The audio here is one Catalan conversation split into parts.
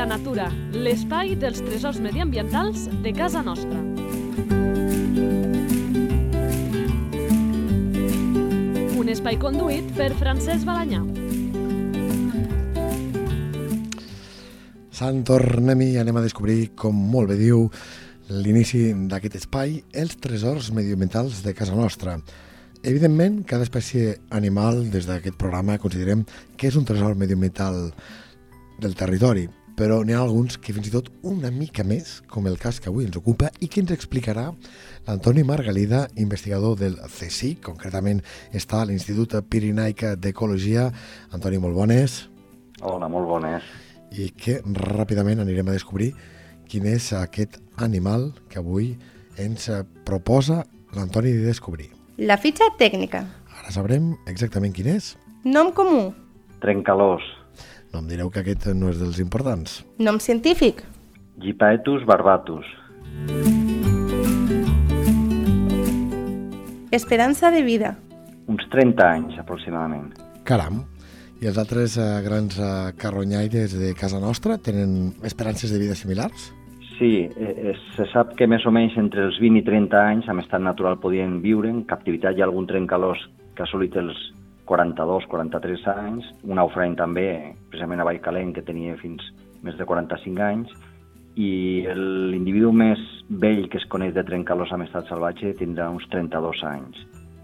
Habita Natura, l'espai dels tresors mediambientals de casa nostra. Un espai conduït per Francesc Balanyà. Sant, tornem-hi anem a descobrir, com molt bé diu, l'inici d'aquest espai, els tresors mediambientals de casa nostra. Evidentment, cada espècie animal des d'aquest programa considerem que és un tresor mediambiental del territori, però n'hi ha alguns que fins i tot una mica més, com el cas que avui ens ocupa i que ens explicarà l'Antoni Margalida, investigador del CSIC, concretament està a l'Institut Pirinaic d'Ecologia. Antoni, molt bones. Hola, molt bones. I que ràpidament anirem a descobrir quin és aquest animal que avui ens proposa l'Antoni de descobrir. La fitxa tècnica. Ara sabrem exactament quin és. Nom comú. Trencalós. No em direu que aquest no és dels importants. Nom científic. Gipaetus barbatus. Esperança de vida. Uns 30 anys, aproximadament. Caram. I els altres eh, grans eh, carronyaires de casa nostra tenen esperances de vida similars? Sí, eh, eh, se sap que més o menys entre els 20 i 30 anys en estat natural podien viure. En captivitat hi ha algun trencalós que ha assolit els 42, 43 anys, un naufrany també, precisament a Vallcalent, que tenia fins més de 45 anys, i l'individu més vell que es coneix de trencalós amb estat salvatge tindrà uns 32 anys.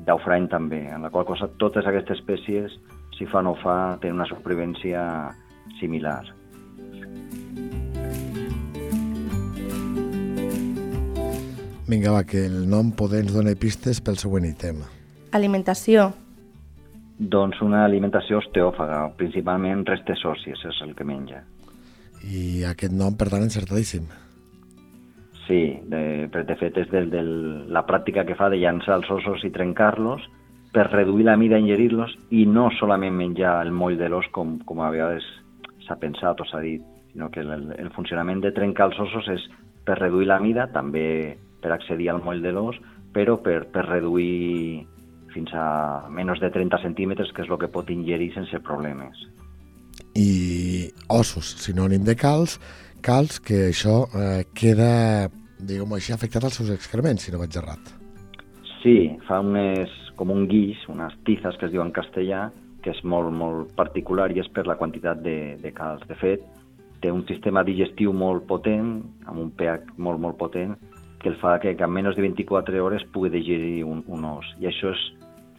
Daufrany també, en la qual cosa totes aquestes espècies, si fa o no fa, tenen una supervivència similar. Vinga, va, que el nom poder ens dona pistes pel següent ítem. Alimentació. Doncs una alimentació osteòfaga, principalment restes òssies és el que menja. I aquest nom, per tant, encertadíssim. Sí, de, de fet és del, del, la pràctica que fa de llançar els ossos i trencar-los per reduir la mida i ingerir-los i no solament menjar el moll de l'os com, com a vegades s'ha pensat o s'ha dit, sinó que el, el funcionament de trencar els ossos és per reduir la mida, també per accedir al moll de l'os, però per, per reduir fins a menys de 30 centímetres, que és el que pot ingerir sense problemes. I ossos, sinònim de calç, calç que això eh, queda, diguem així, afectat als seus excrements, si no vaig errat. Sí, fa unes, com un guix, unes tizes que es diu en castellà, que és molt, molt particular i és per la quantitat de, de calç. De fet, té un sistema digestiu molt potent, amb un pH molt, molt potent, que el fa que, que en menys de 24 hores pugui digerir un, un os. I això és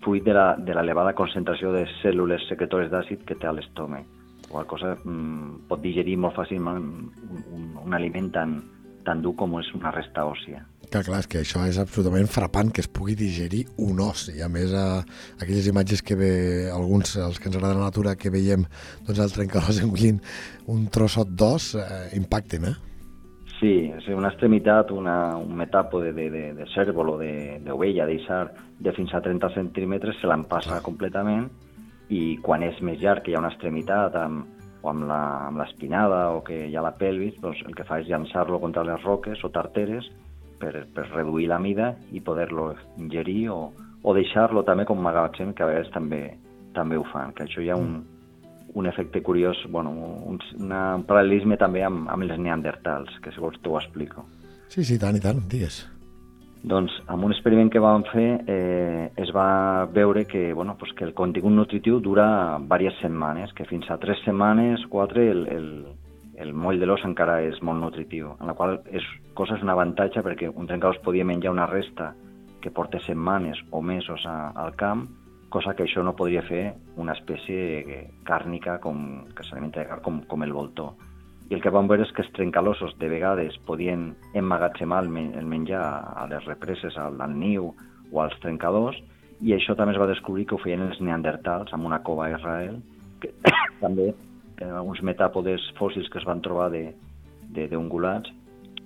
fruit de l'elevada concentració de cèl·lules secretores d'àcid que té a l'estómac. Qual cosa mm, pot digerir molt fàcilment un, un, un aliment tan, tan dur com és una resta òssia. Que clar, és que això és absolutament frapant, que es pugui digerir un os. I a més, a, aquelles imatges que ve, alguns, els que ens agrada la natura, que veiem doncs, el trencalós engullint un trossot d'os, eh, impacten, eh? Sí, és una extremitat, una, un metàpode de, de, de cèrvol o d'ovella, de, deixar de fins a 30 centímetres, se l'empassa ah. completament i quan és més llarg, que hi ha una extremitat amb, o amb l'espinada o que hi ha la pelvis, doncs el que fa és llançar-lo contra les roques o tarteres per, per reduir la mida i poder-lo ingerir o, o deixar-lo també com magatzem, que a vegades també, també ho fan, que això hi ha un, un efecte curiós, bueno, un, un paral·lelisme també amb, amb els neandertals, que si vols t'ho explico. Sí, sí, tant i tant, digues. Doncs amb un experiment que vam fer eh, es va veure que, bueno, pues que el contingut nutritiu dura diverses setmanes, que fins a tres setmanes, quatre, el, el, el moll de l'os encara és molt nutritiu, en la qual és, cosa és un avantatge perquè un trencadors podia menjar una resta que porta setmanes o mesos a, al camp, cosa que això no podria fer una espècie càrnica com, que s'alimenta de com, com el voltor. I el que vam veure és que els trencalossos de vegades podien emmagatzemar el, men el menjar a les represes, al, al niu o als trencadors, i això també es va descobrir que ho feien els neandertals amb una cova a Israel, que també eh, uns metàpodes fòssils que es van trobar d'ungulats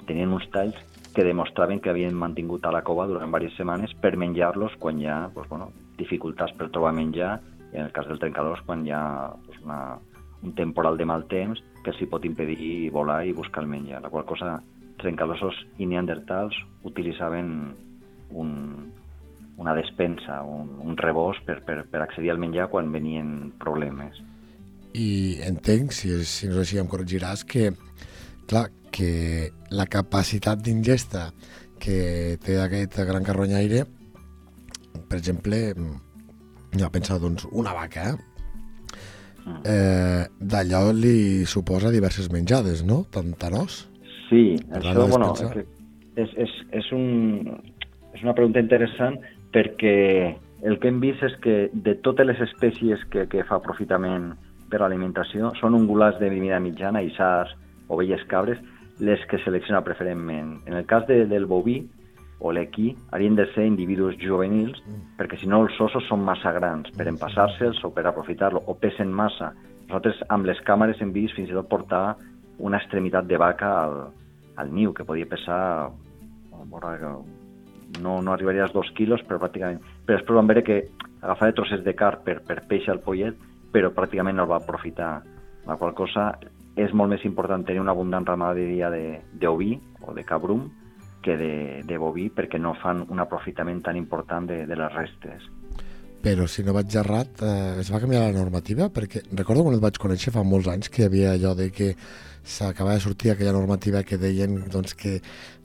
tenien uns talls que demostraven que havien mantingut a la cova durant diverses setmanes per menjar-los quan ja doncs, bueno, dificultats per trobar menjar, i en el cas del trencadors, quan hi ha doncs, una, un temporal de mal temps que s'hi pot impedir volar i buscar el menjar, la qual cosa trencalossos i neandertals utilitzaven un, una despensa, un, un rebós per, per, per accedir al menjar quan venien problemes. i entenc, si, si no és així em corregiràs, que, clar, que la capacitat d'ingesta que té aquest gran carronyaire, per exemple, ja pensa, doncs, una vaca, eh? eh, d'allò li suposa diverses menjades, no? Os? Sí, Per això, bueno, és, és, és, un, és una pregunta interessant perquè el que hem vist és que de totes les espècies que, que fa aprofitament per a l'alimentació són ungulats de mida mitjana, isars, ovelles, cabres, les que selecciona preferentment. En el cas de, del boví o l'equí, haurien de ser individus juvenils, perquè si no els ossos són massa grans per empassar-se'ls o per aprofitar-lo, o pesen massa. Nosaltres amb les càmeres hem vist fins i tot portar una extremitat de vaca al, al niu, que podia pesar no, no arribaria als dos quilos, però pràcticament... Però després vam veure que agafava trossets de car per, per peix al pollet, però pràcticament no el va aprofitar. La qual cosa és molt més important tenir una abundant ramaderia de- d'oví o de cabrum que de, de boví perquè no fan un aprofitament tan important de, de les restes. Però si no vaig errat, eh, es va canviar la normativa? Perquè recordo quan el vaig conèixer fa molts anys que hi havia allò de que s'acabava de sortir aquella normativa que deien doncs, que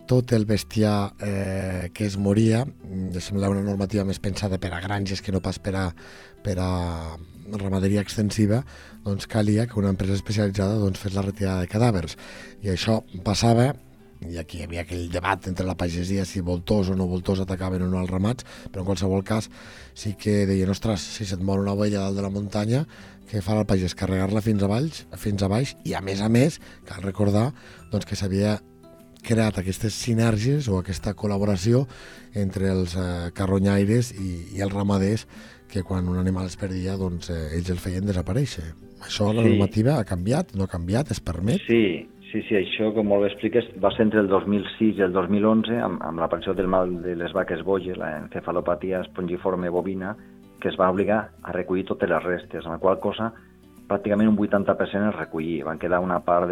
tot el bestiar eh, que es moria, mm, semblava una normativa més pensada per a granges que no pas per a, per a ramaderia extensiva, doncs calia que una empresa especialitzada doncs, fes la retirada de cadàvers. I això passava i aquí hi havia aquell debat entre la pagesia si voltors o no voltors atacaven o no els ramats, però en qualsevol cas sí que deien, ostres, si se't mor una ovella dalt de la muntanya, què fa el pagès? Carregar-la fins a baix, fins a baix i a més a més, cal recordar doncs, que s'havia creat aquestes sinergies o aquesta col·laboració entre els eh, carronyaires i, i els ramaders que quan un animal es perdia doncs, eh, ells el feien desaparèixer. Això la Sí. normativa ha canviat, no ha canviat, es permet? Sí, sí, sí, això, com molt bé expliques, va ser entre el 2006 i el 2011, amb, amb l'aparició del mal de les vaques boges, la encefalopatia espongiforme bovina, que es va obligar a recollir totes les restes, amb la qual cosa pràcticament un 80% es recollir. Van quedar una part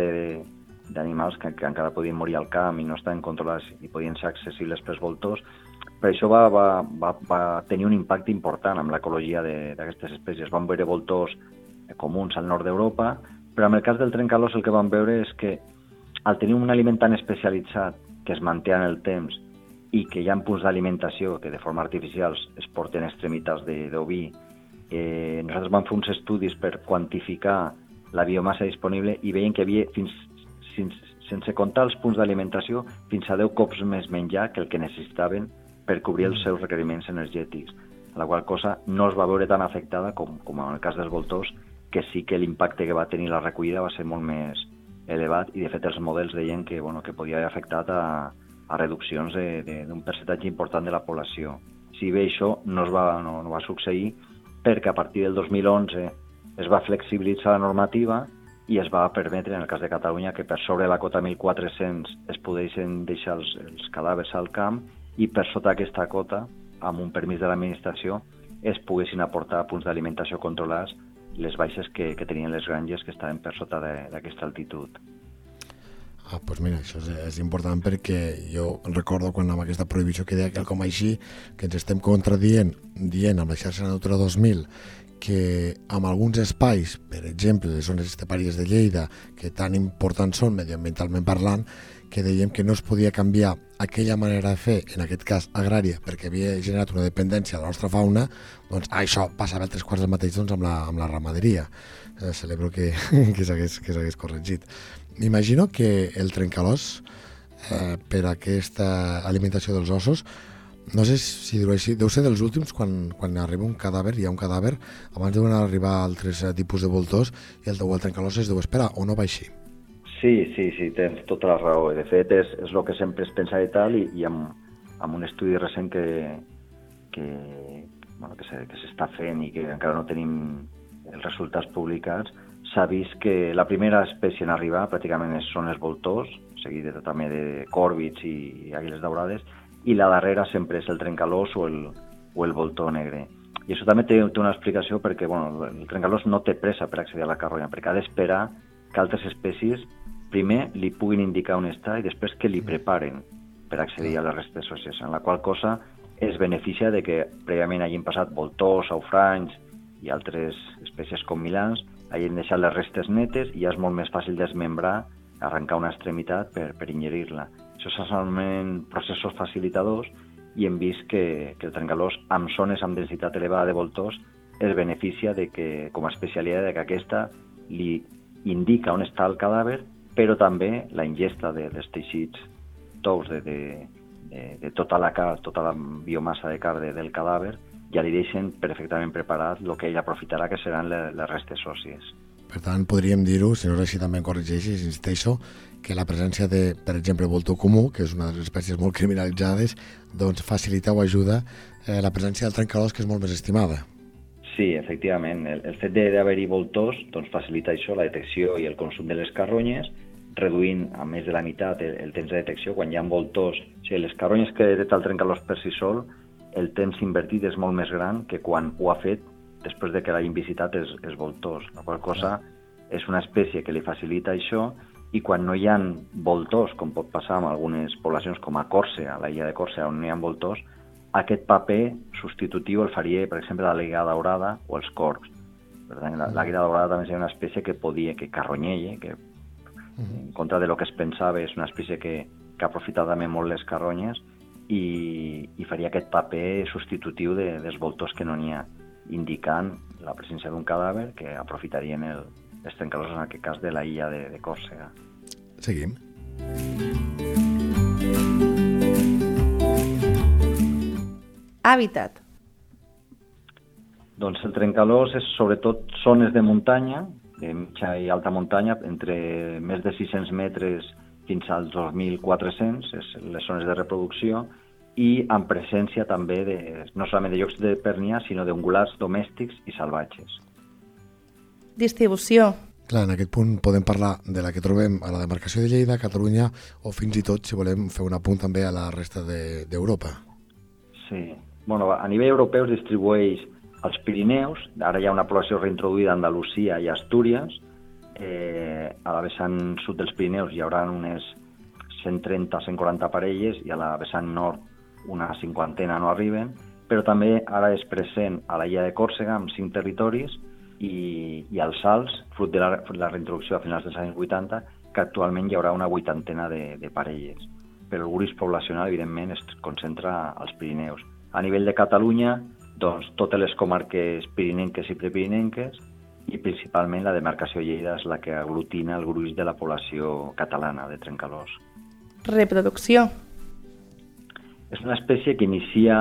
d'animals que, que encara podien morir al camp i no estaven controlats i podien ser accessibles pels voltors, però això va, va, va, va tenir un impacte important amb l'ecologia d'aquestes espècies. Van veure voltors comuns al nord d'Europa, però en el cas del trencalós el que vam veure és que al tenir un aliment tan especialitzat que es manté en el temps i que hi ha punts d'alimentació que de forma artificial es porten extremitats de- d'oví, eh, nosaltres vam fer uns estudis per quantificar la biomassa disponible i veiem que hi havia fins, fins sense comptar els punts d'alimentació, fins a 10 cops més menjar que el que necessitaven per cobrir els seus requeriments energètics. La qual cosa no es va veure tan afectada com, com en el cas dels voltors, que sí que l'impacte que va tenir la recollida va ser molt més elevat i de fet els models deien que, bueno, que podia haver afectat a, a reduccions d'un percentatge important de la població. Si bé això no, es va, no, no va succeir perquè a partir del 2011 es va flexibilitzar la normativa i es va permetre, en el cas de Catalunya, que per sobre la cota 1.400 es poguessin deixar els, els cadàvers al camp i per sota aquesta cota, amb un permís de l'administració, es poguessin aportar punts d'alimentació controlats les baixes que, que tenien les granges que estaven per sota d'aquesta altitud. Ah, doncs mira, això és, és important perquè jo recordo quan amb aquesta prohibició que deia com així, que ens estem contradient dient amb la xarxa Natura 2000 que amb alguns espais, per exemple, les zones estepàries de Lleida, que tan importants són mediambientalment parlant, que dèiem que no es podia canviar aquella manera de fer, en aquest cas agrària, perquè havia generat una dependència a la nostra fauna, doncs això passava tres quarts del mateix doncs, amb, la, amb la ramaderia. Eh, celebro que, que s'hagués corregit. M'imagino que el trencalòs, eh, per aquesta alimentació dels ossos, no sé si dir-ho així, deu ser dels últims quan, quan arriba un cadàver, hi ha un cadàver, abans deuen arribar altres tipus de voltors i el, o el trencalòs es deu esperar, o no va així? Sí, sí, sí, tens tota la raó. De fet, és, és el que sempre es pensa i tal, i, i amb, amb un estudi recent que, que, bueno, que se- s'està fent i que encara no tenim els resultats publicats, s'ha vist que la primera espècie en arribar pràcticament són els voltors, seguida també de còrbits i, i àguiles daurades, i la darrera sempre és el trencalós o el, o el voltor negre. I això també té, té una explicació perquè bueno, el trencalós no té pressa per accedir a la carronya, perquè ha d'esperar que altres espècies primer li puguin indicar on està i després que li preparen per accedir a les restes òssies, en la qual cosa es beneficia de que prèviament hagin passat voltors, aufranys i altres espècies com milans, hem deixat les restes netes i ja és molt més fàcil desmembrar, arrencar una extremitat per, per ingerir-la. Això s'anomenen processos facilitadors i hem vist que, que el trencalós amb zones amb densitat elevada de voltors es beneficia de que, com a especialitat de que aquesta li indica on està el cadàver, però també la ingesta de, dels teixits tous de, de, de, de tota la car, tota la biomassa de carn de, del cadàver, ja li deixen perfectament preparat el que ell aprofitarà, que seran les, les restes òssies. Per tant, podríem dir-ho, si no així també em corregeixis, insisteixo, que la presència de, per exemple, voltor comú, que és una de les espècies molt criminalitzades, doncs facilita o ajuda eh, la presència del trencalós, que és molt més estimada. Sí, efectivament. El, el fet d'haver-hi voltors doncs, facilita això, la detecció i el consum de les carronyes, reduint a més de la meitat el, el temps de detecció. Quan hi ha voltors, o sigui, les carronyes que detecta el trencalós per si sol, el temps invertit és molt més gran que quan ho ha fet després de que l'hagin visitat els, els voltors. La qual cosa és una espècie que li facilita això i quan no hi ha voltors, com pot passar en algunes poblacions com a Còrsega, a la illa de Còrsega, on no hi ha voltors, aquest paper substitutiu el faria, per exemple, la liga daurada o els corcs. Per tant, la, la daurada també seria una espècie que podia, que carronyella, que en contra de lo que es pensava és una espècie que, que aprofita també molt les carronyes i, i faria aquest paper substitutiu de, dels voltors que no n'hi ha, indicant la presència d'un cadàver que aprofitarien el, els trencadors, en aquest cas de la illa de, de Còrsega. Seguim. Hàbitat. Doncs el trencalós és sobretot zones de muntanya, de mitja i alta muntanya, entre més de 600 metres fins als 2.400, és les zones de reproducció, i amb presència també de, no solament de llocs de pernia, sinó d'ungulars domèstics i salvatges. Distribució. Clar, en aquest punt podem parlar de la que trobem a la demarcació de Lleida, Catalunya, o fins i tot, si volem, fer un apunt també a la resta d'Europa. De, sí, bueno, a nivell europeu es distribueix als Pirineus, ara hi ha una població reintroduïda a Andalusia i Astúries, eh, a la vessant sud dels Pirineus hi haurà unes 130-140 parelles i a la vessant nord una cinquantena no arriben, però també ara és present a la illa de Còrsega amb cinc territoris i, i als Alts, fruit de la, de la reintroducció a finals dels anys 80, que actualment hi haurà una vuitantena de, de parelles. Però el gruix poblacional, evidentment, es concentra als Pirineus. A nivell de Catalunya, doncs, totes les comarques pirinenques i prepirinenques i principalment la demarcació Lleida és la que aglutina el gruix de la població catalana de trencalós. Reproducció. És una espècie que inicia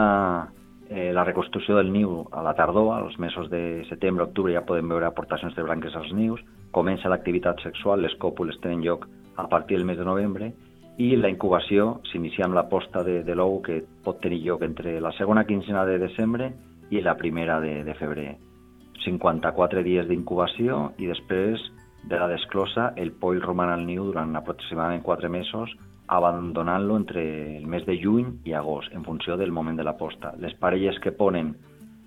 eh, la reconstrucció del niu a la tardor, als mesos de setembre, octubre ja podem veure aportacions de branques als nius, comença l'activitat sexual, les còpules tenen lloc a partir del mes de novembre i la incubació s'inicia amb la posta de, de l'ou que pot tenir lloc entre la segona quinzena de desembre i la primera de, de febrer. 54 dies d'incubació i després de la desclosa el poll roman al niu durant aproximadament 4 mesos abandonant-lo entre el mes de juny i agost, en funció del moment de la posta. Les parelles que ponen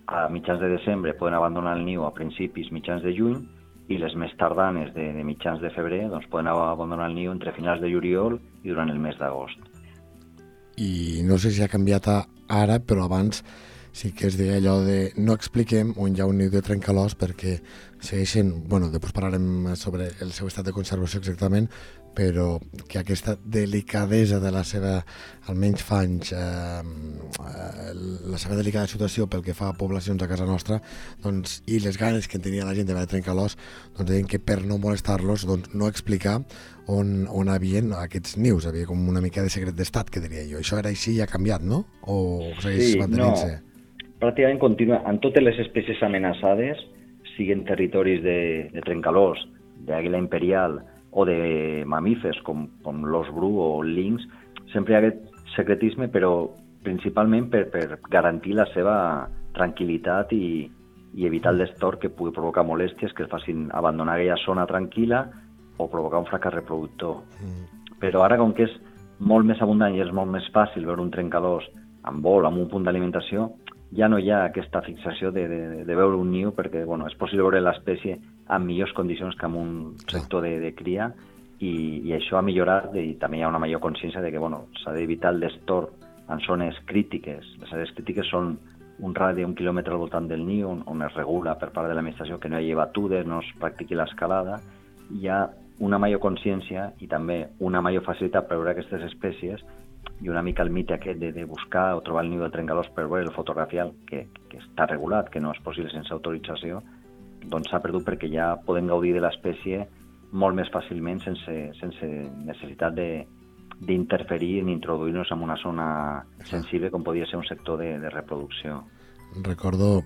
a mitjans de desembre poden abandonar el niu a principis mitjans de juny i les més tardanes de, de mitjans de febrer doncs, poden abandonar el niu entre finals de juliol i durant el mes d'agost. I no sé si ha canviat ara, però abans sí que es deia allò de no expliquem on hi ha un niu de trencalós perquè segueixen, bueno, després parlarem sobre el seu estat de conservació exactament, però que aquesta delicadesa de la seva, almenys fa anys, eh, la seva delicada situació pel que fa a poblacions a casa nostra, doncs, i les ganes que tenia la gent de veure trencalós, doncs deien que per no molestar-los, doncs no explicar on, on havien aquests nius, havia com una mica de secret d'estat, que diria jo. Això era així i ha canviat, no? O segueix sí, mantenint-se? No. Pràcticament continua. En totes les espècies amenaçades, siguin territoris de, de trencalós, d'àguila imperial, o de mamífers com, com l'os bru o el linx, sempre hi ha aquest secretisme, però principalment per, per garantir la seva tranquil·litat i, i evitar el destor que pugui provocar molèsties que el facin abandonar aquella zona tranquil·la o provocar un fracàs reproductor. Mm. Però ara, com que és molt més abundant i és molt més fàcil veure un trencadors amb vol, amb un punt d'alimentació, ja no hi ha aquesta fixació de, de, de veure un niu perquè bueno, és possible veure l'espècie en millors condicions que en un sector de, de cria i, i això ha millorat i també hi ha una major consciència de que bueno, s'ha d'evitar el destor en zones crítiques. Les àrees crítiques són un radi d'un quilòmetre al voltant del niu on, on es regula per part de l'administració que no hi hagi batudes, no es practiqui l'escalada, hi ha una major consciència i també una major facilitat per veure aquestes espècies i una mica el mite aquest de, de buscar o trobar el niu de trencalós per veure el fotografial, que, que està regulat, que no és possible sense autorització, doncs s'ha perdut perquè ja podem gaudir de l'espècie molt més fàcilment sense, sense necessitat de, d'interferir ni introduir-nos en una zona sensible com podia ser un sector de, de reproducció. Recordo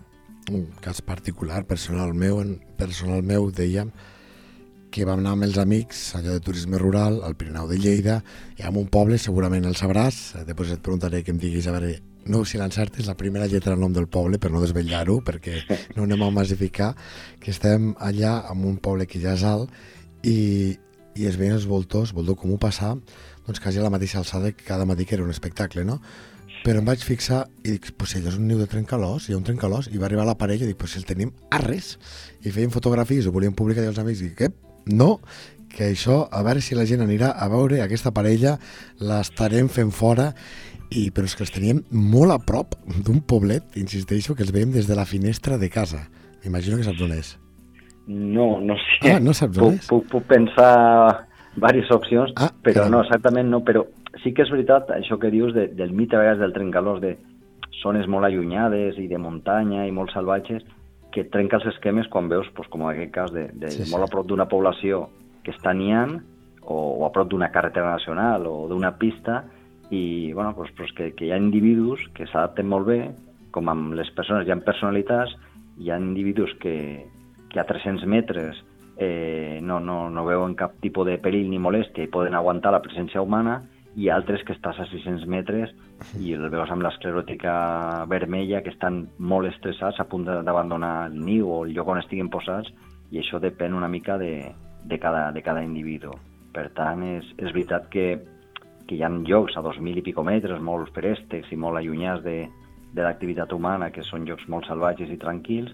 un cas particular, personal meu, personal meu, dèiem, que vam anar amb els amics, allò de turisme rural, al Pirineu de Lleida, i en un poble, segurament el sabràs, després et preguntaré que em diguis, a veure, no si l'encertes, la primera lletra del nom del poble, per no desvetllar-ho, perquè no anem a massificar, que estem allà en un poble que ja és alt, i, i es veien els voltors, voltor comú passar, doncs quasi a la mateixa alçada que cada matí que era un espectacle, no? Però em vaig fixar i dic, pues allò és un niu de trencalós, hi ha un trencalós, i va arribar la parella i dic, pues si el tenim a res. I feien fotografies, ho volien publicar i els amics, i dic, què? No, que això, a veure si la gent anirà a veure aquesta parella, l'estarem fent fora, i, però és que els teníem molt a prop d'un poblet, insisteixo, que els veiem des de la finestra de casa. M'imagino que saps on és. No, no sé. Ah, no saps on puc, és? puc, puc pensar diverses opcions, Ah, però caram. no, exactament no, però sí que és veritat això que dius de, del mite a vegades del trencalós de zones molt allunyades i de muntanya i molt salvatges que trenca els esquemes quan veus, doncs, com en aquest cas, de, de Sí, sí. molt a prop d'una població que està niant o, o a prop d'una carretera nacional o d'una pista i bueno, doncs, doncs que, que hi ha individus que s'adapten molt bé, com amb les persones hi ha personalitats, hi ha individus que, que a 300 metres eh, no, no, no veuen cap tipus de perill ni molèstia i poden aguantar la presència humana i altres que estàs a 600 metres i el veus amb l'escleròtica vermella que estan molt estressats a punt d'abandonar el niu o el lloc on estiguin posats i això depèn una mica de, de, cada, de cada individu. Per tant, és, és veritat que, que hi ha llocs a 2.000 i pico metres, molt préstecs i molt allunyats de, de l'activitat humana, que són llocs molt salvatges i tranquils,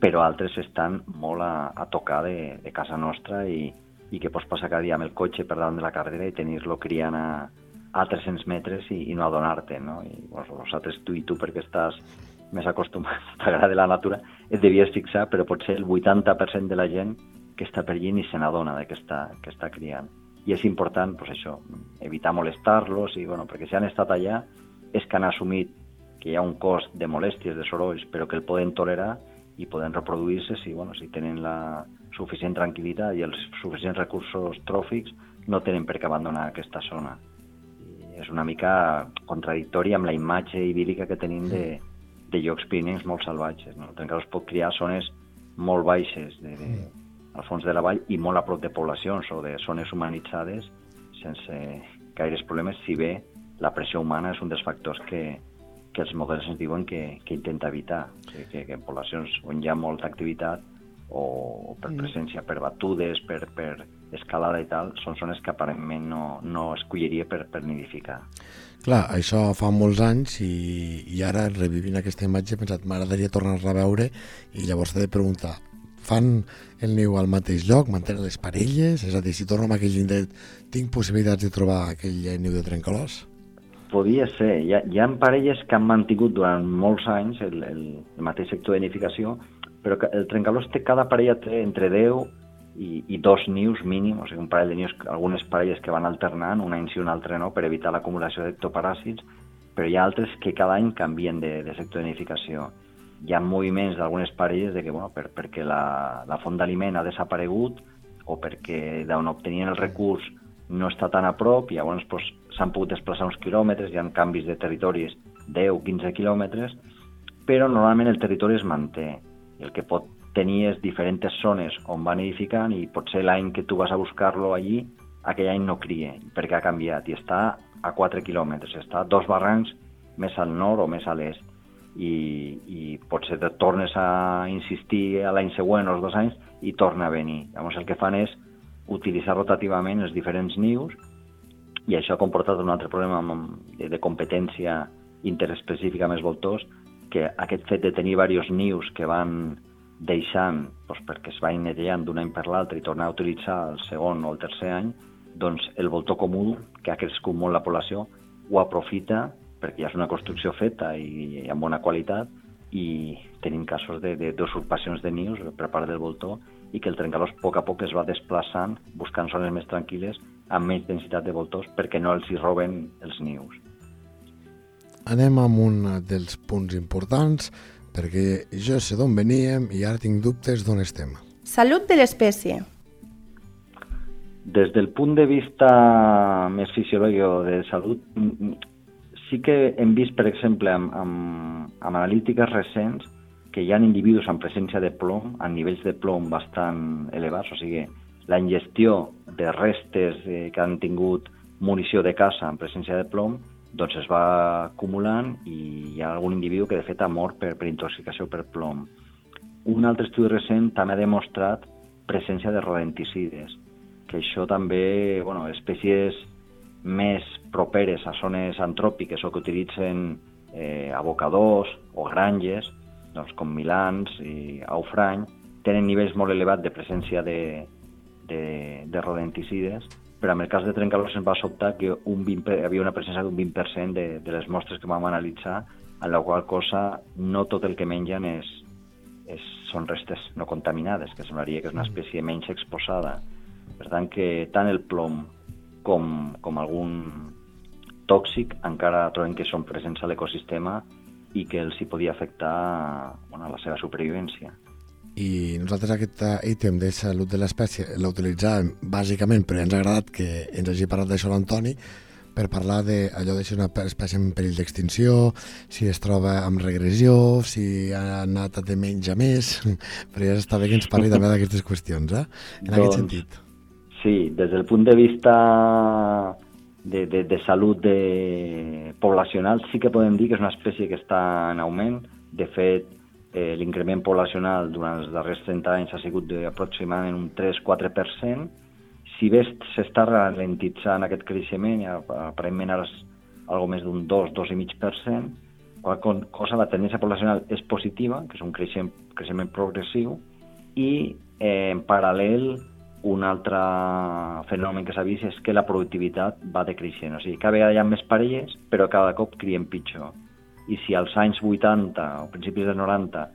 però altres estan molt a, a tocar de, de casa nostra i, i que pots passar cada dia amb el cotxe per davant de la carretera i tenir-lo criant a, a 300 metres i, i no adonar-te, no? I bueno, vosaltres, tu i tu, perquè estàs més acostumat, t'agrada la natura, et devies fixar, però potser el 80% de la gent que està per allí ni se n'adona que està, que està criant. I és important, pues això, evitar molestar-los, i, bueno, perquè si han estat allà és que han assumit que hi ha un cost de molèsties, de sorolls, però que el poden tolerar i poden reproduir-se si, bueno, si tenen la suficient tranquil·litat i els suficients recursos tròfics, no tenen per què abandonar aquesta zona. I és una mica contradictori amb la imatge idíl·lica que tenim de, de llocs pirinencs molt salvatges. No? El trencador es pot criar zones molt baixes, de, de, al fons de la vall, i molt a prop de poblacions o de zones humanitzades sense gaires problemes, si bé la pressió humana és un dels factors que, que els models ens diuen que, que intenta evitar, que, que, que en poblacions on hi ha molta activitat o, o per presència, per batudes, per, per escalada i tal, són zones que aparentment no, no escolliria per, per nidificar. Clar, això fa molts anys i, i ara revivint aquesta imatge he pensat m'agradaria tornar-la a veure i llavors t'he de preguntar fan el niu al mateix lloc, mantenen les parelles? És a dir, si torno a aquell indret, tinc possibilitats de trobar aquell niu de trencalós? Podia ser. Hi ha, hi ha parelles que han mantingut durant molts anys el, el, el mateix sector de nidificació, però el trencalós té, cada parella té entre 10 i, i dos nius mínim, o sigui, un parell de nius, algunes parelles que van alternant, un any sí, un altre no, per evitar l'acumulació d'ectoparàsits, però hi ha altres que cada any canvien de, de sector de nidificació. Hi ha moviments d'algunes parelles de que, bueno, per, perquè la, la font d'aliment ha desaparegut o perquè d'on obtenien el recurs no està tan a prop i llavors doncs, s'han pogut desplaçar uns quilòmetres, hi ha canvis de territoris 10-15 quilòmetres, però normalment el territori es manté. El que pot tenir és diferents zones on van edificant i potser l'any que tu vas a buscar-lo allí, aquell any no crie, perquè ha canviat i està a 4 quilòmetres, està a dos barrancs més al nord o més a l'est i, i potser te tornes a insistir a l'any següent o els dos anys i torna a venir. Llavors el que fan és utilitzar rotativament els diferents nius i això ha comportat un altre problema de, de competència interespecífica els voltors, que aquest fet de tenir diversos nius que van deixant, doncs perquè es van netejant d'un any per l'altre i tornar a utilitzar el segon o el tercer any, doncs el voltor comú, que ha crescut molt la població, ho aprofita perquè ja és una construcció feta i amb bona qualitat, i tenim casos d'usurpacions de, de, de nius per part del voltor i que el trencalós a poc a poc es va desplaçant buscant zones més tranquil·les amb menys densitat de voltors perquè no els hi roben els nius. Anem amb un dels punts importants perquè jo sé d'on veníem i ara tinc dubtes d'on estem. Salut de l'espècie. Des del punt de vista més fisiològic de salut, sí que hem vist, per exemple, amb, amb, amb analítiques recents, que hi ha individus amb presència de plom, a nivells de plom bastant elevats, o sigui, la ingestió de restes eh, que han tingut munició de caça en presència de plom, doncs es va acumulant i hi ha algun individu que de fet ha mort per, per intoxicació per plom. Un altre estudi recent també ha demostrat presència de rodenticides, que això també, bueno, espècies més properes a zones antròpiques o que utilitzen eh, abocadors o granges, doncs com Milans i Aufrany, tenen nivells molt elevats de presència de, de, de rodenticides, però en el cas de trencalós ens va sobtar que un 20, hi havia una presència d'un 20% de, de les mostres que vam analitzar, en la qual cosa no tot el que mengen és, és, són restes no contaminades, que semblaria que és una espècie menys exposada. Per tant, que tant el plom com, com algun tòxic encara trobem que són presents a l'ecosistema i que els hi podia afectar bueno, la seva supervivència. I nosaltres aquest ítem de salut de l'espècie l'utilitzàvem bàsicament, però ens ha agradat que ens hagi parlat d'això l'Antoni, per parlar d'allò de si una espècie en perill d'extinció, si es troba amb regressió, si ha anat de menys a més, però ja està bé que ens parli també d'aquestes qüestions, eh? en doncs, aquest sentit. Sí, des del punt de vista de, de, de salut de poblacional sí que podem dir que és una espècie que està en augment. De fet, eh, l'increment poblacional durant els darrers 30 anys ha sigut d'aproximadament un 3-4%. Si bé s'està ralentitzant aquest creixement, aparentment ara és algo més d'un 2-2,5%, qual cosa la tendència poblacional és positiva, que és un creixement, creixement progressiu, i eh, en paral·lel un altre fenomen que s'ha vist és que la productivitat va decreixent. O sigui, cada vegada hi ha més parelles, però cada cop crien pitjor. I si als anys 80 o principis dels 90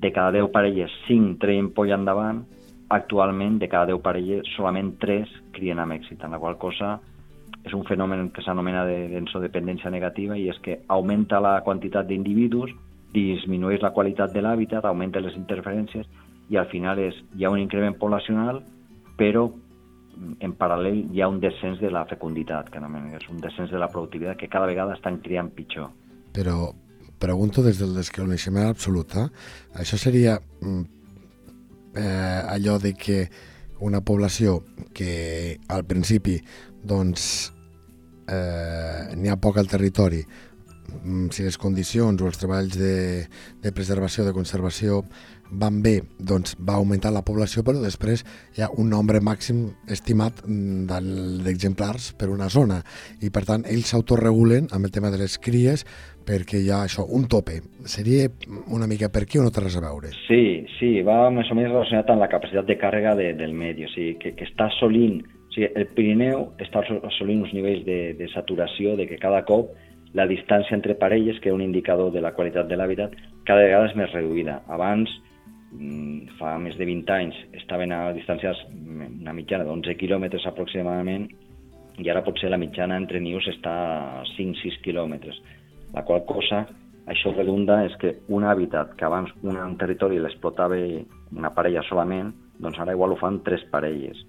de cada 10 parelles 5 treien polla endavant, actualment de cada 10 parelles solament 3 crien amb èxit, en la qual cosa és un fenomen que s'anomena de densodependència negativa i és que augmenta la quantitat d'individus, disminueix la qualitat de l'hàbitat, augmenta les interferències i al final és, hi ha un increment poblacional però en paral·lel hi ha un descens de la fecunditat, que és un descens de la productivitat que cada vegada estan criant pitjor. Però pregunto des del desconeixement absolut, eh? això seria mm, eh, allò de que una població que al principi doncs eh, n'hi ha poc al territori mm, si les condicions o els treballs de, de preservació, de conservació van bé, doncs va augmentar la població, però després hi ha un nombre màxim estimat mm, d'exemplars per una zona i per tant ells s'autoregulen amb el tema de les cries perquè hi ha això, un tope. Seria una mica per aquí o no té res a veure? Sí, sí, va més o menys relacionat amb la capacitat de càrrega de, del medi, o sigui, que, que està assolint, o sigui, el Pirineu està assolint uns nivells de, de saturació, de que cada cop la distància entre parelles, que és un indicador de la qualitat de l'hàbitat, cada vegada és més reduïda. Abans, fa més de 20 anys estaven a distàncies una mitjana d'11 quilòmetres aproximadament i ara potser la mitjana entre nius està a 5-6 quilòmetres, la qual cosa això redunda és que un hàbitat que abans un, territori l'explotava una parella solament, doncs ara igual ho fan tres parelles.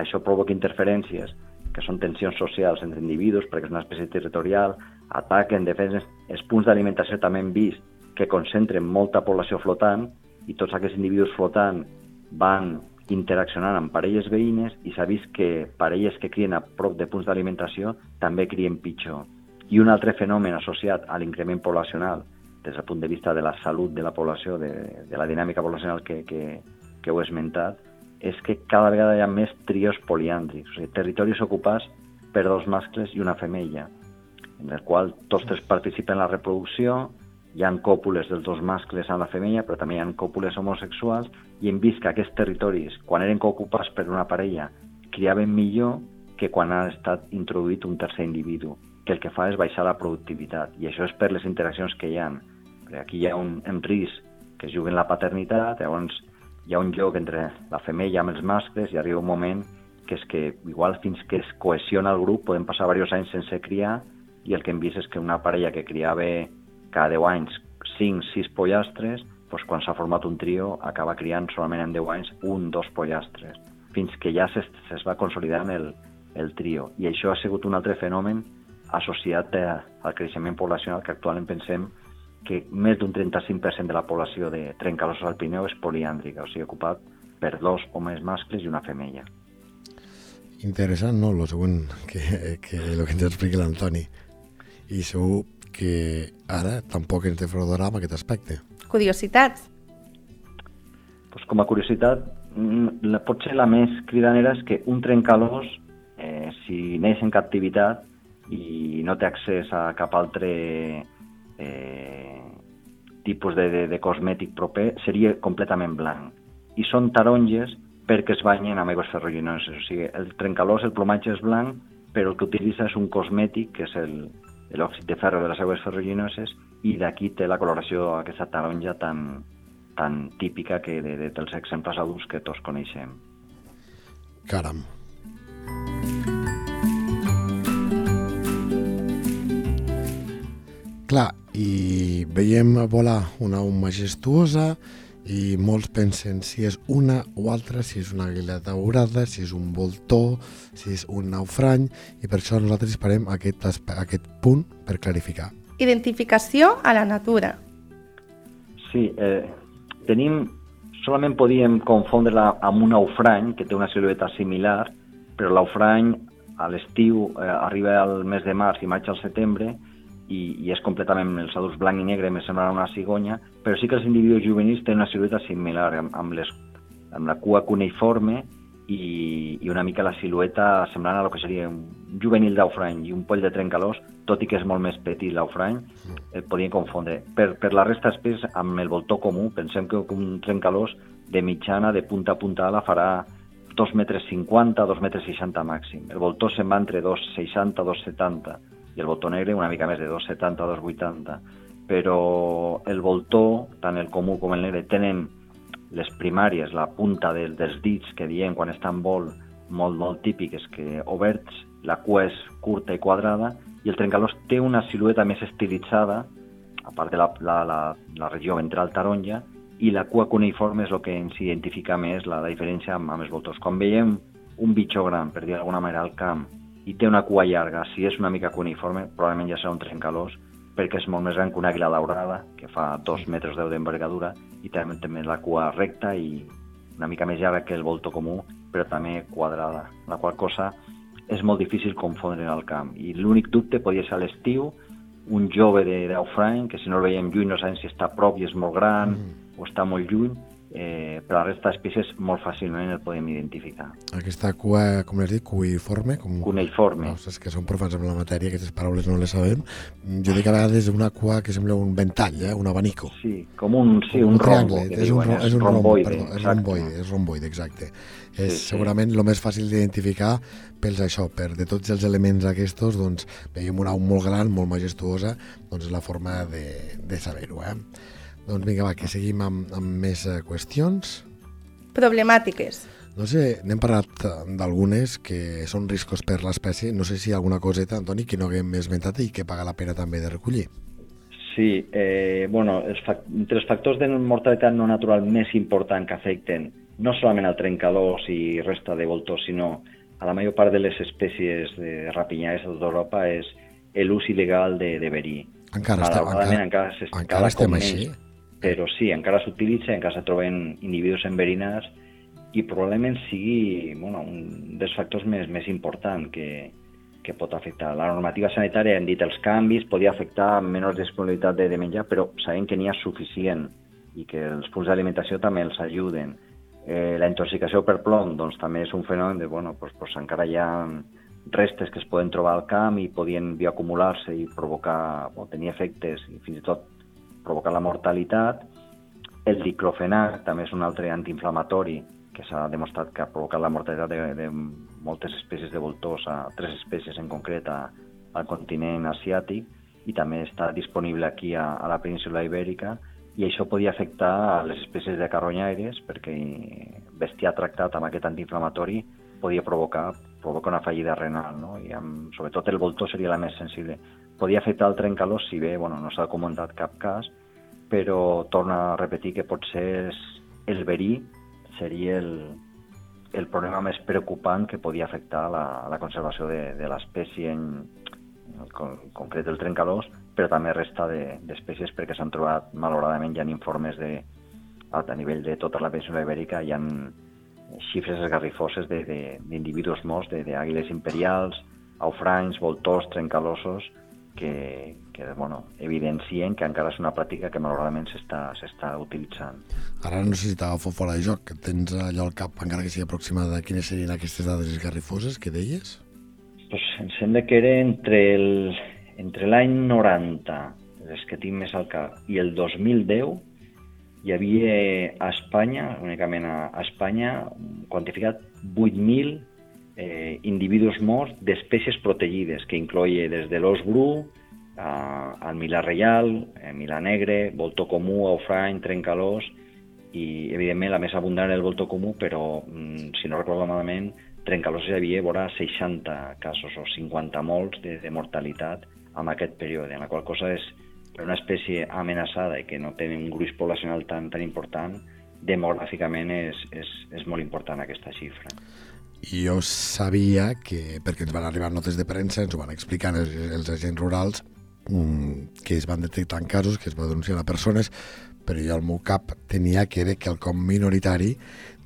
Això provoca interferències, que són tensions socials entre individus, perquè és una espècie territorial, ataquen, defensen, els punts d'alimentació també hem vist que concentren molta població flotant i tots aquests individus flotant van interaccionant amb parelles veïnes i s'ha vist que parelles que crien a prop de punts d'alimentació també crien pitjor. I un altre fenomen associat a l'increment poblacional des del punt de vista de la salut de la població, de, de la dinàmica poblacional que, que, que heu esmentat, és que cada vegada hi ha més trios poliàndrics, o sigui, territoris ocupats per dos mascles i una femella, en el qual tots tres participen en la reproducció, hi han còpules dels dos mascles amb la femella, però també hi ha còpules homosexuals, i hem vist que aquests territoris, quan eren ocupats per una parella, criaven millor que quan ha estat introduït un tercer individu, que el que fa és baixar la productivitat, i això és per les interaccions que hi ha. sempre. Aquí hi ha un, un risc que es juguen la paternitat, llavors hi ha un joc entre la femella amb els mascles i arriba un moment que és que igual fins que es cohesiona el grup poden passar diversos anys sense criar i el que hem vist és que una parella que criava cada 10 anys 5, 6 pollastres, doncs quan s'ha format un trio acaba criant solament en 10 anys un, dos pollastres, fins que ja es, es va consolidant el, el trio. I això ha sigut un altre fenomen associat al creixement poblacional que actualment pensem que més d'un 35% de la població de trencalosos al Pirineu és poliàndrica, o sigui, ocupat per dos o més mascles i una femella. Interessant, no?, el següent que, que el que ens expliqui l'Antoni. I segur que ara tampoc ens defraudarà amb aquest aspecte. Curiositats. Pues com a curiositat, mm, la, potser la més cridanera és que un trencalós, eh, si neix en captivitat i no té accés a cap altre eh, tipus de, de, de cosmètic proper seria completament blanc. I són taronges perquè es banyen amb aigües ferruginoses. O sigui, el trencalós, el plomatge és blanc, però el que utilitza és un cosmètic, que és l'òxid de ferro de les aigües ferruginoses, i d'aquí té la coloració aquesta taronja tan, tan típica que de, de, dels exemples adults que tots coneixem. Caram. Clar, i veiem volar una au majestuosa i molts pensen si és una o altra, si és una àguila daurada, si és un voltor, si és un naufrany, i per això nosaltres esperem aquest, aquest punt per clarificar. Identificació a la natura. Sí, eh, tenim, solament podíem confondre-la amb un naufrany, que té una silueta similar, però l'aufrany a l'estiu eh, arriba al mes de març i maig al setembre, i, i és completament els adults blanc i negre més semblant a una cigonya, però sí que els individus juvenils tenen una silueta similar, amb, amb, les, amb la cua cuneiforme i, i una mica la silueta semblant a lo que seria un juvenil d'aufrany i un poll de trencalós, tot i que és molt més petit l'aufrany, eh, podien confondre. Per, per la resta d'espècies, amb el voltor comú, pensem que un trencalós de mitjana, de punta a punta ala, farà 2 metres 50, 2 metres 60 màxim. El voltor se'n va entre 2,60, 2,70 i el voltor negre una mica més de 2,70 o 2,80. Però el voltor, tant el comú com el negre, tenen les primàries, la punta de, dels dits que diem quan està en vol, molt, molt típiques, que oberts, la cua és curta i quadrada, i el trencalós té una silueta més estilitzada, a part de la, la, la, la regió ventral taronja, i la cua cuneiforme és el que ens identifica més la, la diferència amb, amb els voltors. Quan veiem un bitxo gran, per dir d'alguna manera, al camp, i té una cua llarga. Si és una mica cuniforme, probablement ja serà un trencalós, perquè és molt més gran que una àguila daurada, que fa 2 metres 10 d'envergadura, i també té la cua recta i una mica més llarga que el volto comú, però també quadrada, la qual cosa és molt difícil confondre en el camp. I l'únic dubte podria ser a l'estiu, un jove d'Aufrany, que si no el veiem lluny no sabem si està a prop i és molt gran mm. o està molt lluny, eh, però la resta d'espècies molt fàcilment el podem identificar. Aquesta cua, com has dit, cuiforme? Com... Cuneiforme. No, és que som profans amb la matèria, aquestes paraules no les sabem. Jo dic a vegades una cua que sembla un ventall, eh? un abanico. Sí, com un, sí, un, un rombo. És un, diuen, és un romboide, perdó, és romboide, és romboide, exacte. Sí, és sí. segurament el més fàcil d'identificar pels això, per de tots els elements aquests, doncs veiem una au molt gran, molt majestuosa, doncs la forma de, de saber-ho, eh? Doncs vinga, va, que seguim amb, amb més uh, qüestions. Problemàtiques. No sé, n'hem parlat eh, d'algunes que són riscos per l'espècie. No sé si hi ha alguna coseta, Antoni, que no haguem esmentat i que paga la pena també de recollir. Sí, eh, bueno, els entre els factors de mortalitat no natural més important que afecten no solament al trencadors i resta de voltors, sinó a la major part de les espècies de rapinyades d'Europa és l'ús il·legal de, de verí. Encara, està, encara, encara, encara estem així? Però sí, encara s'utilitza, encara se troben individus enverinats i probablement sigui bueno, un dels factors més, més importants que, que pot afectar. La normativa sanitària, hem dit els canvis, podia afectar menys disponibilitat de, de menjar, però sabem que n'hi ha suficient i que els punts d'alimentació també els ajuden. Eh, la intoxicació per plom doncs, també és un fenomen de, bueno, doncs, doncs encara hi ha restes que es poden trobar al camp i podien bioacumular-se i provocar, o tenir efectes i fins i tot provocar la mortalitat. El diclofenac també és un altre antiinflamatori que s'ha demostrat que ha provocat la mortalitat de, de moltes espècies de voltors, a tres espècies en concret a, al continent asiàtic, i també està disponible aquí a, a la península ibèrica i això podia afectar a les espècies de carronyaires perquè bestiar tractat amb aquest antiinflamatori podia provocar, provocar una fallida renal, no? i amb, sobretot el voltor seria la més sensible. Podia afectar el trencalós si bé bueno, no s'ha comentat cap cas, però torna a repetir que potser el verí seria el, el problema més preocupant que podia afectar la, la conservació de, de l'espècie en, en concret el trencalós, però també resta d'espècies de, perquè s'han trobat, malauradament, hi ha informes de, a, a nivell de tota la península ibèrica, hi ha xifres esgarrifoses d'individus morts, d'àguiles imperials, aufranys, voltors, trencalossos, que, que bueno, evidencien que encara és una pràctica que malauradament s'està utilitzant. Ara no sé si t'agafo fora de joc, que tens allò al cap, encara que sigui aproximada, quines serien aquestes dades esgarrifoses que deies? Pues em sembla que era entre el, entre l'any 90, les que tinc més al cap, i el 2010, hi havia a Espanya, únicament a Espanya, quantificat 8.000 eh, individus morts d'espècies protegides, que incloïa des de l'os bru, al milà reial, eh, milà negre, voltor comú, aufrany, trencalós, i evidentment la més abundant era el voltor comú, però mm, si no recordo malament, trencalós hi havia vora 60 casos o 50 molts de, de mortalitat en aquest període, en la qual cosa és per una espècie amenaçada i que no té un gruix poblacional tan, tan important, demogràficament és, és, és molt important aquesta xifra i jo sabia que, perquè ens van arribar notes de premsa, ens ho van explicar els, els agents rurals, mm, que es van detectar casos, que es va denunciar a persones, però jo al meu cap tenia que era quelcom minoritari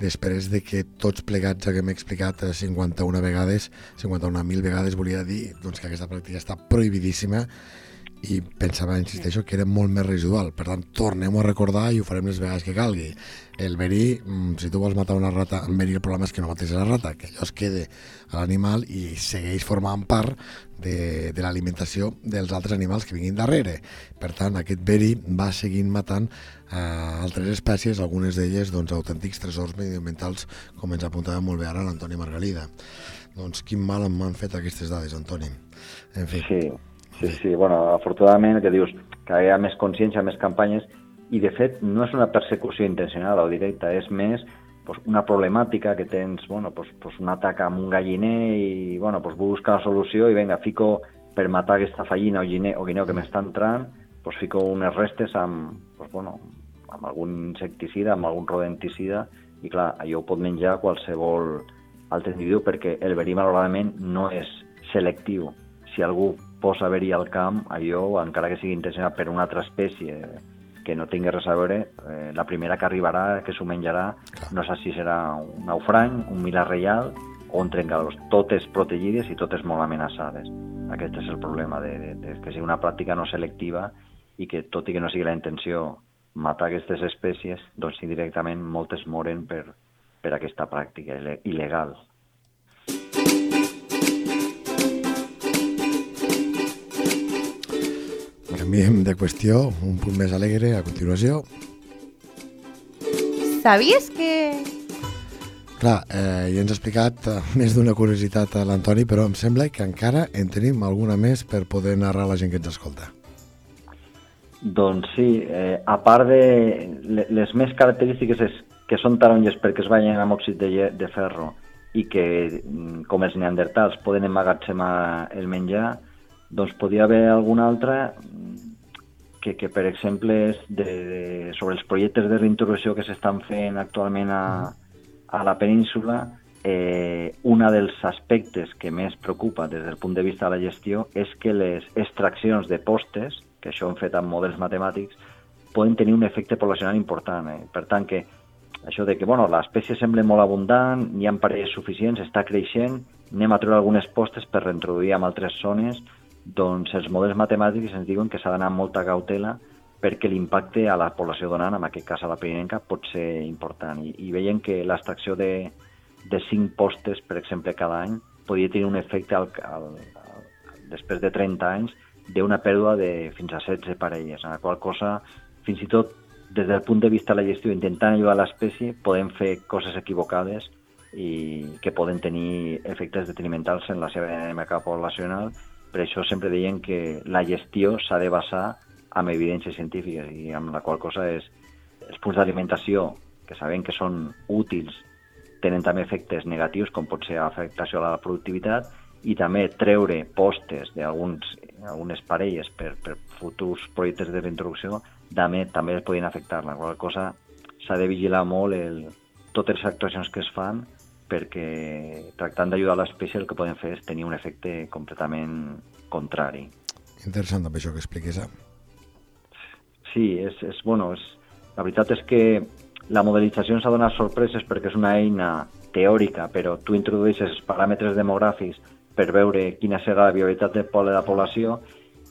després de que tots plegats haguem explicat 51 vegades, 51.000 vegades, volia dir doncs, que aquesta pràctica està prohibidíssima i pensava, insisteixo, que era molt més residual. Per tant, tornem a recordar i ho farem les vegades que calgui. El verí, mm, si tu vols matar una rata amb verí, el problema és que no matis la rata, que allò es quede a l'animal i segueix formant part de, de l'alimentació dels altres animals que vinguin darrere. Per tant, aquest verí va seguint matant eh, altres espècies, algunes d'elles doncs, autèntics tresors mediambientals, com ens apuntava molt bé ara l'Antoni Margalida. Doncs quin mal m'han fet aquestes dades, Antoni. En fi. Sí, Sí, sí, bueno, afortunadament que dius que hi ha més consciència, més campanyes, i de fet no és una persecució intencional o directa, és més pues, una problemàtica que tens, bueno, pues, pues un atac amb un galliner i bueno, pues busca la solució i vinga, fico per matar aquesta fallina o, gine, o guineu que m'està entrant, pues fico unes restes amb, pues, bueno, amb algun insecticida, amb algun rodenticida, i clar, allò ho pot menjar qualsevol altre individu perquè el verí malauradament no és selectiu. Si algú posa verí al camp, allò, encara que sigui intencionat per una altra espècie que no tingui res a veure, eh, la primera que arribarà, que s'ho menjarà, no sé si serà un naufrany, un milà reial o un trencadors, totes protegides i totes molt amenaçades. Aquest és el problema, de, de, de que sigui una pràctica no selectiva i que, tot i que no sigui la intenció matar aquestes espècies, doncs indirectament moltes moren per, per aquesta pràctica il·legal. Canviem de qüestió, un punt més alegre a continuació. Sabies que... Clar, eh, ja ens ha explicat eh, més d'una curiositat a l'Antoni, però em sembla que encara en tenim alguna més per poder narrar a la gent que ens escolta. Doncs sí, eh, a part de les més característiques és que són taronges perquè es ballen amb òxid de, de ferro i que, mm, com els neandertals, poden emmagatzemar el menjar, doncs podia haver alguna altra que, que per exemple, és de, de, sobre els projectes de reintroducció que s'estan fent actualment a, a la península, eh, un dels aspectes que més preocupa des del punt de vista de la gestió és que les extraccions de postes, que això han fet amb models matemàtics, poden tenir un efecte poblacional important. Eh? Per tant, que això de que bueno, l'espècie sembla molt abundant, hi ha parelles suficients, està creixent, anem a treure algunes postes per reintroduir en altres zones, doncs els models matemàtics ens diuen que s'ha d'anar amb molta cautela perquè l'impacte a la població donant, en aquest cas a la pirinenca, pot ser important. I, i veiem que l'extracció de, de 5 postes, per exemple, cada any, podria tenir un efecte al, al, al, després de 30 anys d'una pèrdua de fins a 16 parelles, en la qual cosa, fins i tot des del punt de vista de la gestió, intentant ajudar l'espècie, podem fer coses equivocades i que poden tenir efectes detrimentals en la seva dinàmica poblacional Per això sempre deien que la gestió s'ha de basar en evidències científiques i amb la qual cosa és els punts d'alimentació, que sabem que són útils, tenen també efectes negatius, com pot ser afectació a la productivitat, i també treure postes d'algunes parelles per, per futurs projectes de reintroducció també, també podien afectar. La qual cosa s'ha de vigilar molt el, totes les actuacions que es fan perquè tractant d'ajudar l'espècie el que poden fer és tenir un efecte completament contrari. Interessant també això que expliqués. Eh? Sí, és, és, bueno, és, la veritat és que la modelització ens ha donat sorpreses perquè és una eina teòrica, però tu introdueixes els paràmetres demogràfics per veure quina serà la viabilitat de la població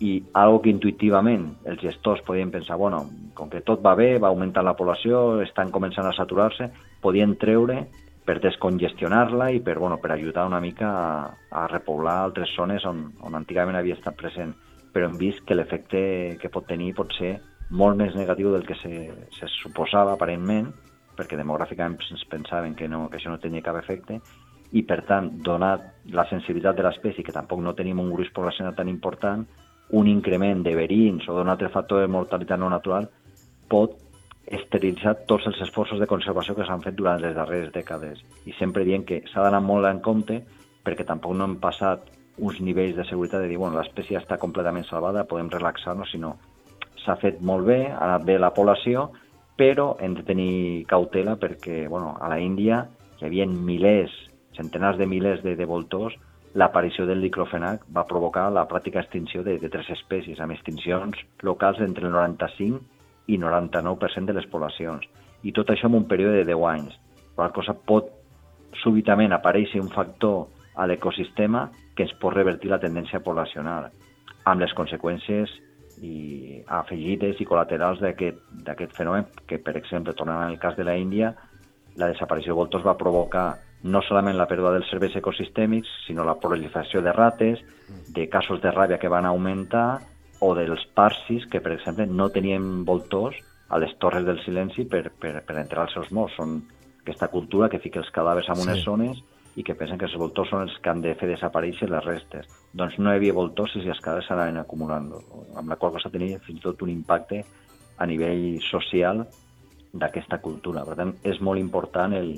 i algo que intuïtivament els gestors podien pensar, bueno, com que tot va bé, va augmentant la població, estan començant a saturar-se, podien treure per descongestionar-la i per, bueno, per ajudar una mica a, a repoblar altres zones on, on antigament havia estat present. Però hem vist que l'efecte que pot tenir pot ser molt més negatiu del que se, se suposava aparentment, perquè demogràficament ens pensaven que, no, que això no tenia cap efecte, i per tant, donat la sensibilitat de l'espècie, que tampoc no tenim un gruix poblacional tan important, un increment de verins o d'un altre factor de mortalitat no natural pot esterilitzar tots els esforços de conservació que s'han fet durant les darreres dècades. I sempre dient que s'ha d'anar molt en compte perquè tampoc no hem passat uns nivells de seguretat de dir, bueno, l'espècie està completament salvada, podem relaxar-nos, sinó s'ha fet molt bé, ha anat bé la població, però hem de tenir cautela perquè, bueno, a la Índia hi havia milers, centenars de milers de, de voltors, l'aparició del diclofenac va provocar la pràctica extinció de, de tres espècies, amb extincions locals entre el 95 i 99% de les poblacions. I tot això en un període de 10 anys. La cosa pot súbitament aparèixer un factor a l'ecosistema que ens pot revertir la tendència poblacional, amb les conseqüències i afegides i col·laterals d'aquest fenomen, que, per exemple, tornant al cas de la Índia, la desaparició de voltors va provocar no solament la pèrdua dels serveis ecosistèmics, sinó la proliferació de rates, de casos de ràbia que van augmentar, o dels parsis, que per exemple no tenien voltors a les torres del silenci per, per, per entrar als seus morts. Són aquesta cultura que fica els cadàvers en unes sí. zones i que pensen que els voltors són els que han de fer desaparèixer les restes. Doncs no hi havia voltors i els cadàvers s'anaven acumulant, amb la qual cosa tenia fins i tot un impacte a nivell social d'aquesta cultura. Per tant, és molt important el,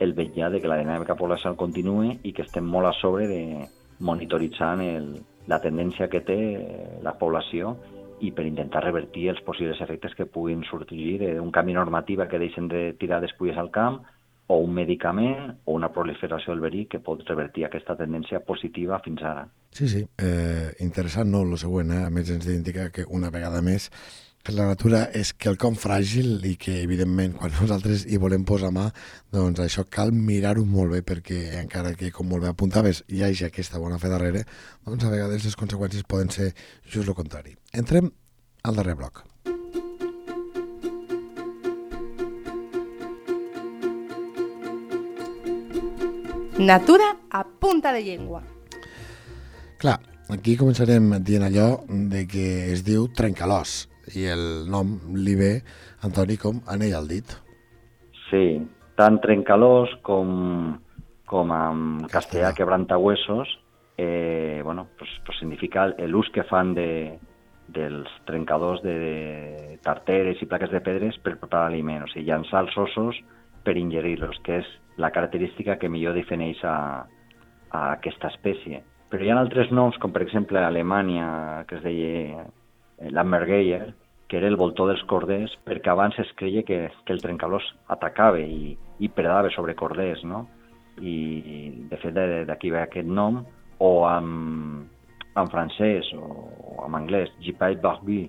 el vetllar de que la dinàmica poblacional continue i que estem molt a sobre de monitoritzant el, la tendència que té la població i per intentar revertir els possibles efectes que puguin sortir d'un canvi normativa que deixen de tirar despulles al camp o un medicament o una proliferació del verí que pot revertir aquesta tendència positiva fins ara. Sí, sí, eh, interessant no, el següent, eh? a més ens indica que una vegada més la natura és quelcom fràgil i que, evidentment, quan nosaltres hi volem posar mà, doncs això cal mirar-ho molt bé perquè, encara que, com molt bé apuntaves, hi hagi aquesta bona fe darrere, doncs a vegades les conseqüències poden ser just el contrari. Entrem al darrer bloc. Natura a punta de llengua. Clar, aquí començarem dient allò de que es diu trencalòs i el nom li ve, Antoni, com anell al dit. Sí, tant trencalós com, com en castellà quebrantahuesos, eh, bueno, pues, pues significa l'ús que fan de, dels trencadors de tarteres i plaques de pedres per preparar aliment, o sigui, llançar els ossos per ingerir-los, que és la característica que millor defineix a, a aquesta espècie. Però hi ha altres noms, com per exemple a Alemanya, que es deia Eh, l'Hammergeier, que era el voltor dels corders, perquè abans es creia que, que el trencalós atacava i, i predava sobre corders, no? I, de fet, d'aquí ve aquest nom, o en, en francès o, o en anglès, Gipait Barbu,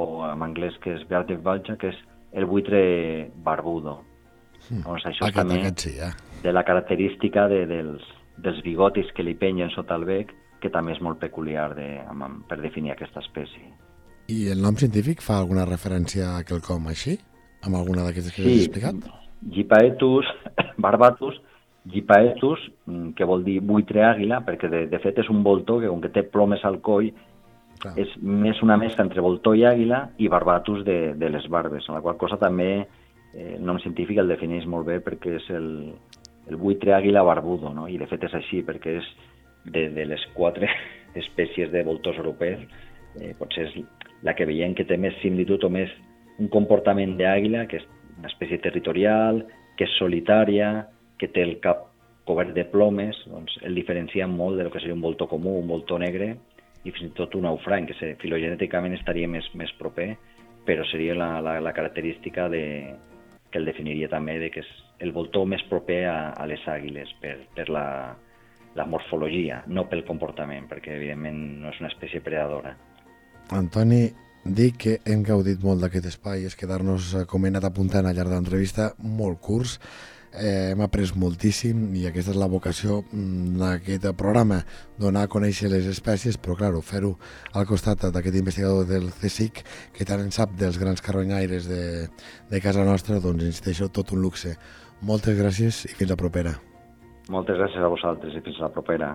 o en anglès que és Verde Valja, que és el buitre barbudo. Mm. Doncs això aquest, també aquest sí, eh? de la característica de, dels, dels bigotis que li penyen sota el bec, que també és molt peculiar de, per definir aquesta espècie. I el nom científic fa alguna referència a quelcom així? Amb alguna d'aquestes que sí. has explicat? Gipaetus barbatus, Gipaetus, mm, que vol dir buitre àguila, perquè de, de fet és un voltor que, com que té plomes al coll, Clar. és més una mescla entre voltor i àguila i barbatus de, de les barbes, en la qual cosa també eh, el nom científic el defineix molt bé perquè és el, el buitre àguila barbudo, no? i de fet és així, perquè és de, de les quatre espècies de voltors europeus, eh, potser és la que veiem que té més similitud o més un comportament d'àguila, que és una espècie territorial, que és solitària, que té el cap cobert de plomes, doncs el diferencia molt de lo que seria un voltor comú, un voltor negre, i fins i tot un aufrany, que filogenèticament estaria més, més proper, però seria la, la, la característica de, que el definiria també de que és el voltor més proper a, a les àguiles per, per la, la morfologia, no pel comportament, perquè evidentment no és una espècie predadora. Antoni, dic que hem gaudit molt d'aquest espai, és quedar-nos, eh, com he anat apuntant al llarg de l'entrevista, molt curts, eh, hem après moltíssim i aquesta és la vocació mm, d'aquest programa, donar a conèixer les espècies, però clar, fer-ho al costat d'aquest investigador del CSIC que tant en sap dels grans carronyaires de, de casa nostra, doncs insisteixo, tot un luxe. Moltes gràcies i fins la propera. Moltes gràcies a vosaltres i fins la propera.